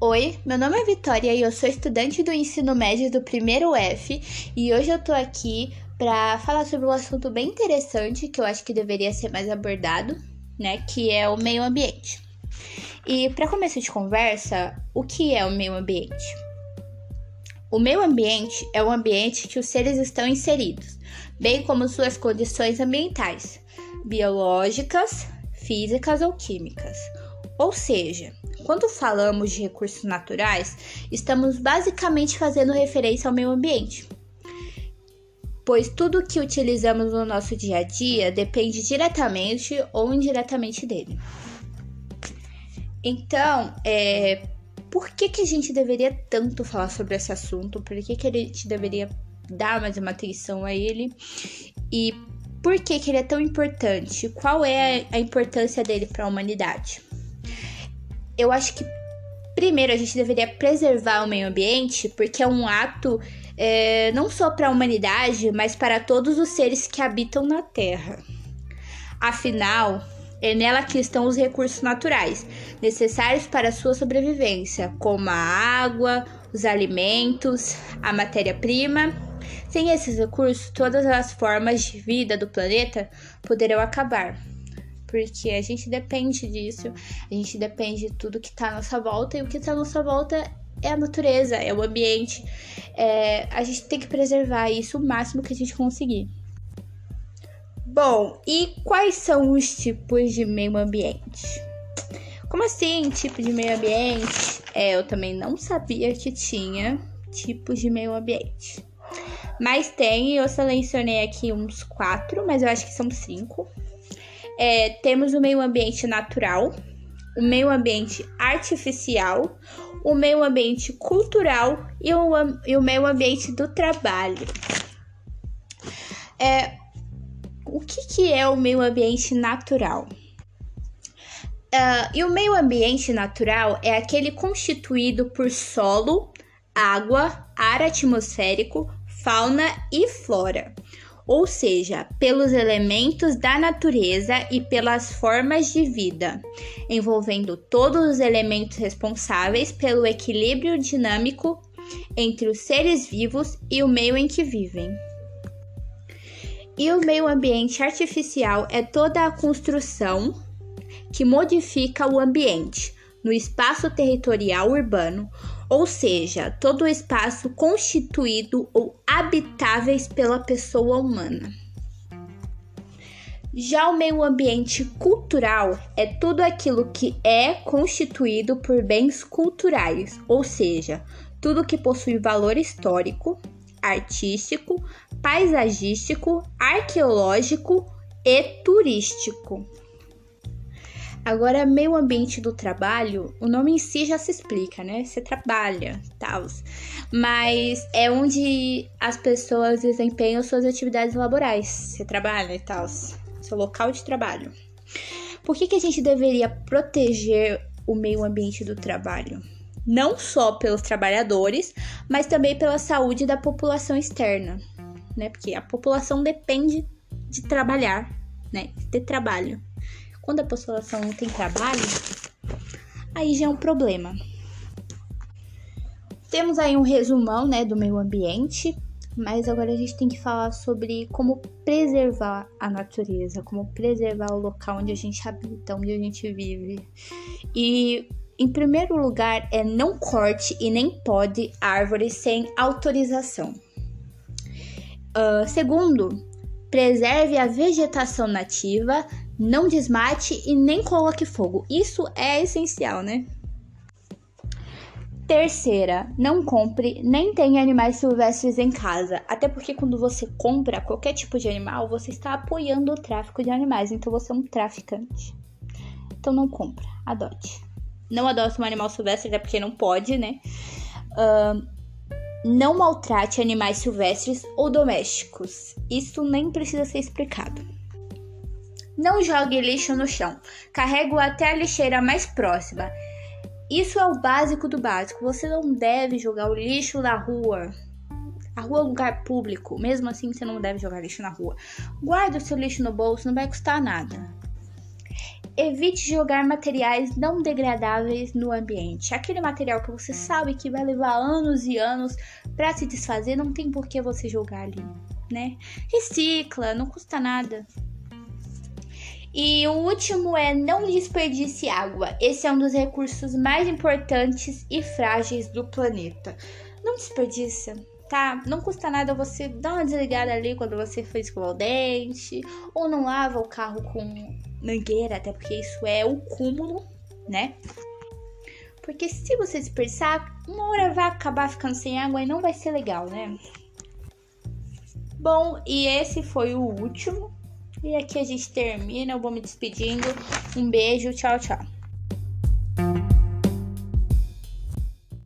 Oi, meu nome é Vitória e eu sou estudante do ensino médio do primeiro F e hoje eu tô aqui para falar sobre um assunto bem interessante que eu acho que deveria ser mais abordado, né, que é o meio ambiente. E para começo de conversa, o que é o meio ambiente? O meio ambiente é o ambiente que os seres estão inseridos, bem como suas condições ambientais, biológicas, físicas ou químicas. Ou seja, quando falamos de recursos naturais, estamos basicamente fazendo referência ao meio ambiente, pois tudo que utilizamos no nosso dia a dia depende diretamente ou indiretamente dele. Então, é, por que, que a gente deveria tanto falar sobre esse assunto? Por que, que a gente deveria dar mais uma atenção a ele? E por que, que ele é tão importante? Qual é a importância dele para a humanidade? Eu acho que primeiro a gente deveria preservar o meio ambiente, porque é um ato é, não só para a humanidade, mas para todos os seres que habitam na Terra. Afinal, é nela que estão os recursos naturais necessários para a sua sobrevivência, como a água, os alimentos, a matéria-prima. Sem esses recursos, todas as formas de vida do planeta poderão acabar porque a gente depende disso, a gente depende de tudo que tá à nossa volta, e o que tá à nossa volta é a natureza, é o ambiente. É, a gente tem que preservar isso o máximo que a gente conseguir. Bom, e quais são os tipos de meio ambiente? Como assim, tipo de meio ambiente? É, eu também não sabia que tinha tipos de meio ambiente. Mas tem, eu selecionei aqui uns quatro, mas eu acho que são cinco é, temos o meio ambiente natural, o meio ambiente artificial, o meio ambiente cultural e o, e o meio ambiente do trabalho. É, o que, que é o meio ambiente natural? Uh, e o meio ambiente natural é aquele constituído por solo, água, ar atmosférico, fauna e flora ou seja, pelos elementos da natureza e pelas formas de vida, envolvendo todos os elementos responsáveis pelo equilíbrio dinâmico entre os seres vivos e o meio em que vivem. E o meio ambiente artificial é toda a construção que modifica o ambiente no espaço territorial urbano ou seja, todo o espaço constituído ou habitáveis pela pessoa humana. Já o meio ambiente cultural é tudo aquilo que é constituído por bens culturais, ou seja, tudo que possui valor histórico, artístico, paisagístico, arqueológico e turístico. Agora, meio ambiente do trabalho, o nome em si já se explica, né? Você trabalha, tal. Mas é onde as pessoas desempenham suas atividades laborais. Você trabalha e tal. Seu local de trabalho. Por que, que a gente deveria proteger o meio ambiente do trabalho? Não só pelos trabalhadores, mas também pela saúde da população externa, né? Porque a população depende de trabalhar, né? Ter trabalho. Quando a população não tem trabalho, aí já é um problema. Temos aí um resumão, né, do meio ambiente, mas agora a gente tem que falar sobre como preservar a natureza, como preservar o local onde a gente habita, onde a gente vive. E em primeiro lugar é não corte e nem pode árvores sem autorização. Uh, segundo, preserve a vegetação nativa, não desmate e nem coloque fogo. Isso é essencial, né? Terceira, não compre nem tenha animais silvestres em casa. Até porque quando você compra qualquer tipo de animal, você está apoiando o tráfico de animais. Então você é um traficante. Então não compra, adote. Não adote um animal silvestre, até porque não pode, né? Uh, não maltrate animais silvestres ou domésticos. Isso nem precisa ser explicado. Não jogue lixo no chão. Carregue-o até a lixeira mais próxima. Isso é o básico do básico. Você não deve jogar o lixo na rua. A rua é um lugar público. Mesmo assim, você não deve jogar lixo na rua. Guarde o seu lixo no bolso, não vai custar nada. evite jogar materiais não degradáveis no ambiente. Aquele material que você sabe que vai levar anos e anos para se desfazer, não tem por que você jogar ali, né? Recicla, não custa nada. E o último é não desperdice água. Esse é um dos recursos mais importantes e frágeis do planeta. Não desperdiça, tá? Não custa nada você dar uma desligada ali quando você for escovar o dente, ou não lava o carro com mangueira, até porque isso é o cúmulo, né? Porque se você desperdiçar, uma hora vai acabar ficando sem água e não vai ser legal, né? Bom, e esse foi o último. E aqui a gente termina. Eu vou me despedindo. Um beijo, tchau, tchau.